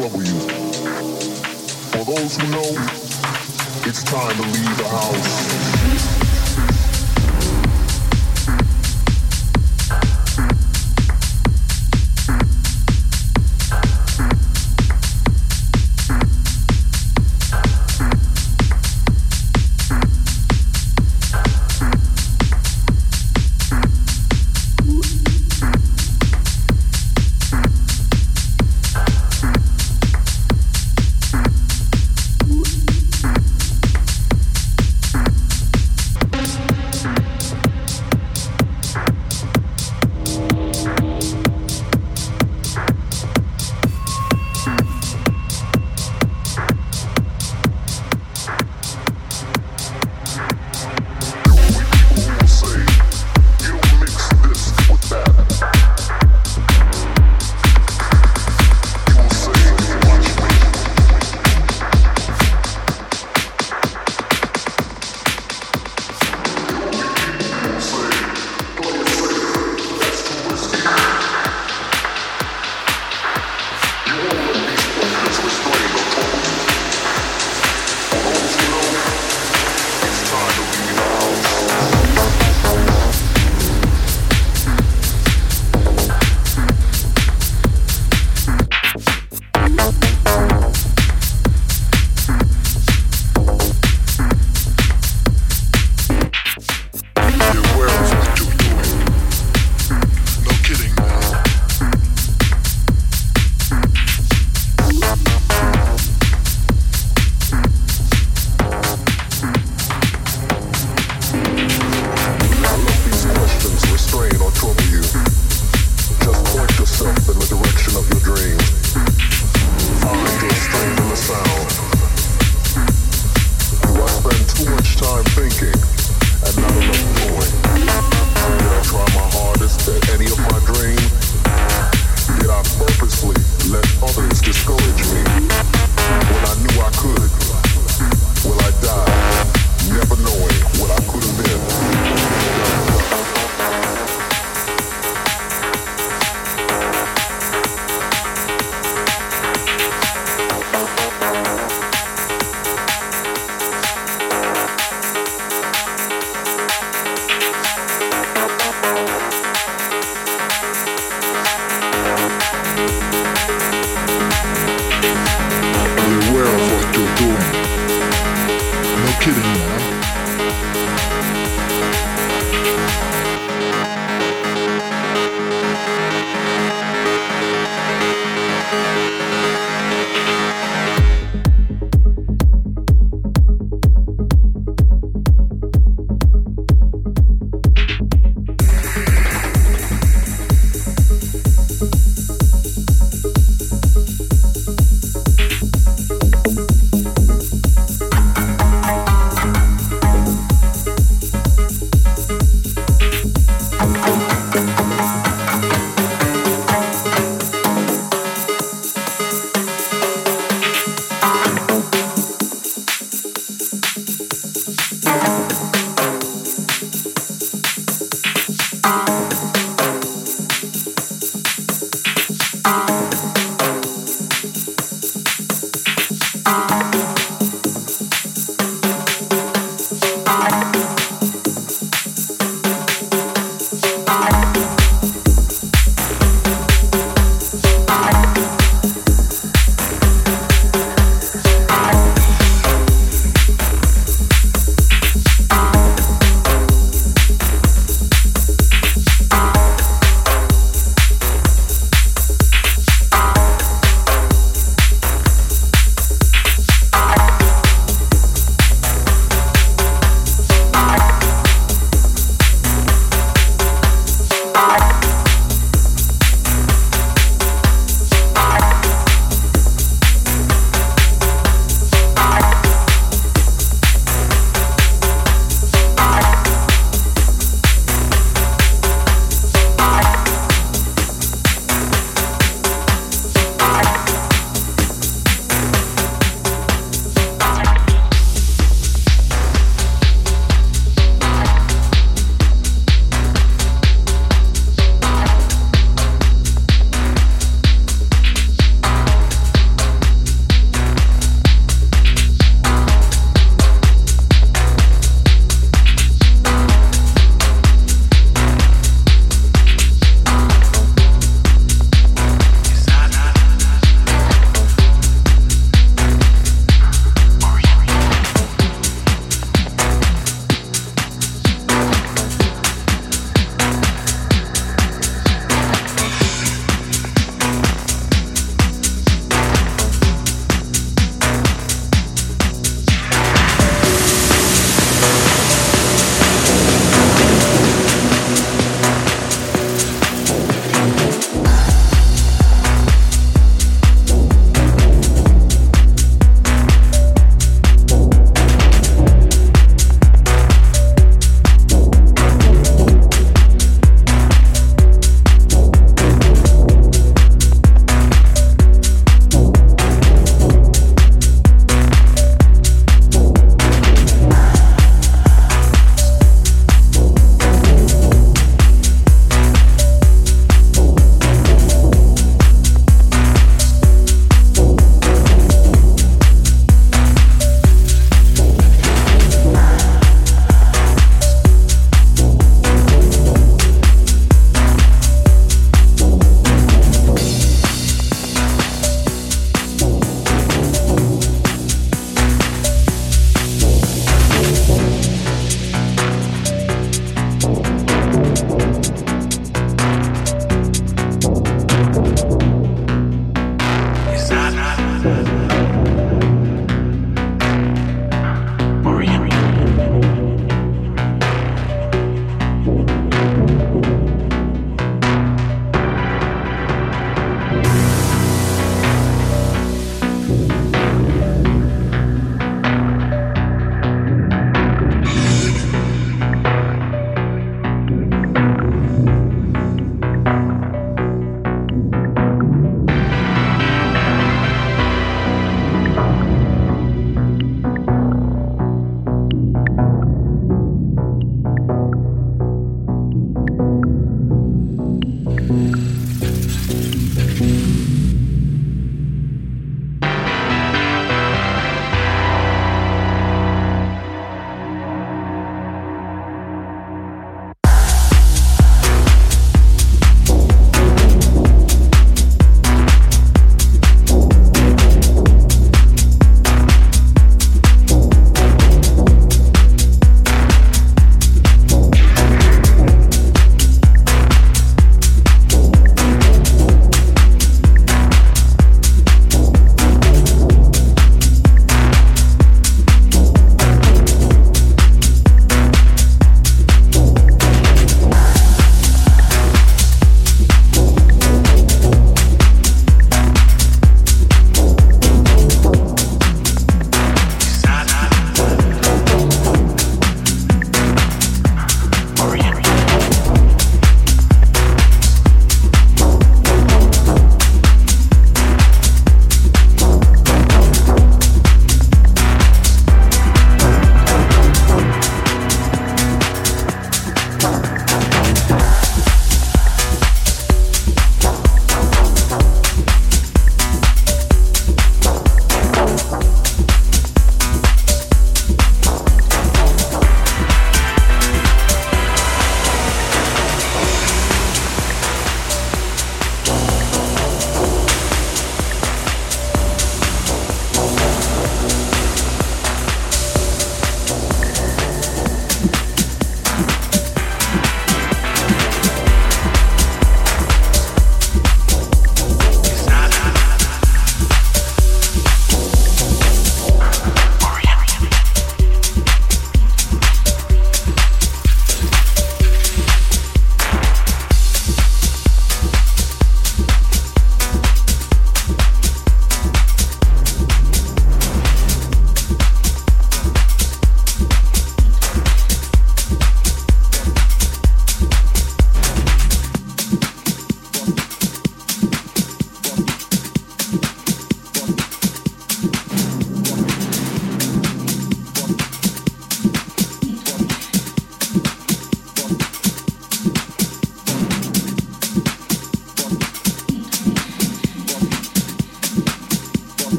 trouble